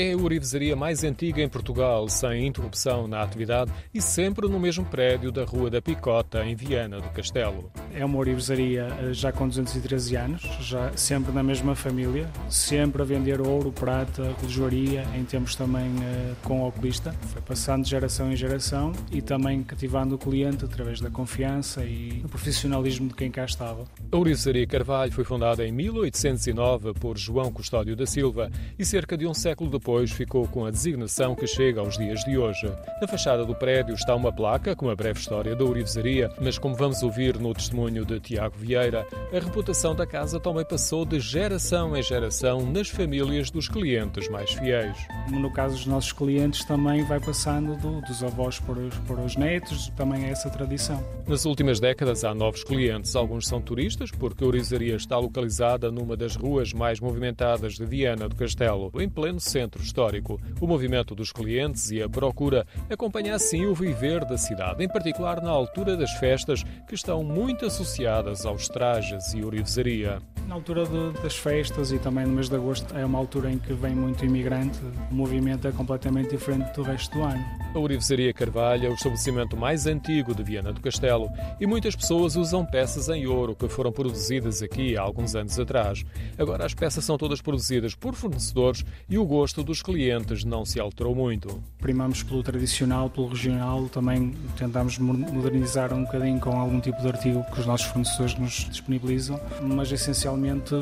É a ourivesaria mais antiga em Portugal, sem interrupção na atividade e sempre no mesmo prédio da Rua da Picota, em Viana do Castelo. É uma ourivesaria eh, já com 213 anos, já sempre na mesma família, sempre a vender ouro, prata, relojoaria, em tempos também uh, com oculista. Foi passando de geração em geração e também cativando o cliente através da confiança e do profissionalismo de quem cá estava. A ourivesaria Carvalho foi fundada em 1809 por João Custódio da Silva e cerca de um século depois ficou com a designação que chega aos dias de hoje. Na fachada do prédio está uma placa com a breve história da Orivesaria, mas como vamos ouvir no testemunho de Tiago Vieira, a reputação da casa também passou de geração em geração nas famílias dos clientes mais fiéis. No caso dos nossos clientes também vai passando do, dos avós para os, para os netos, também é essa tradição. Nas últimas décadas há novos clientes, alguns são turistas, porque a Orivesaria está localizada numa das ruas mais movimentadas de Viana do Castelo, em pleno centro centro histórico. O movimento dos clientes e a procura acompanha assim o viver da cidade, em particular na altura das festas, que estão muito associadas aos trajes e orivesaria. Na altura de, das festas e também no mês de agosto é uma altura em que vem muito imigrante, o movimento é completamente diferente do resto do ano. A Orivesaria Carvalho é o estabelecimento mais antigo de Viana do Castelo e muitas pessoas usam peças em ouro que foram produzidas aqui há alguns anos atrás. Agora as peças são todas produzidas por fornecedores e o gosto dos clientes não se alterou muito. Primamos pelo tradicional, pelo regional, também tentamos modernizar um bocadinho com algum tipo de artigo que os nossos fornecedores nos disponibilizam, mas essencialmente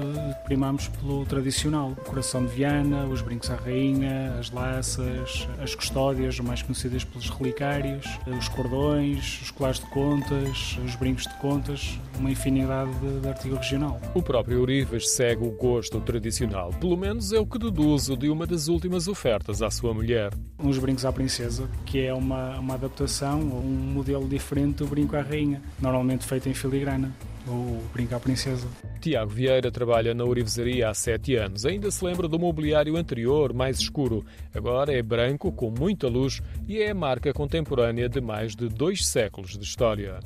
primamos pelo tradicional. O coração de Viana, os brincos à rainha, as laças, as custódias, mais conhecidas pelos relicários, os cordões, os colares de contas, os brincos de contas, uma infinidade de, de artigo regional. O próprio Urivas segue o gosto tradicional, pelo menos é o que deduzo de uma das últimas ofertas à sua mulher. Uns brincos à princesa, que é uma, uma adaptação, um modelo diferente do brinco à rainha, normalmente feito em filigrana o Brinco à Princesa. Tiago Vieira trabalha na Orivesaria há sete anos. Ainda se lembra do mobiliário anterior, mais escuro. Agora é branco, com muita luz e é a marca contemporânea de mais de dois séculos de história.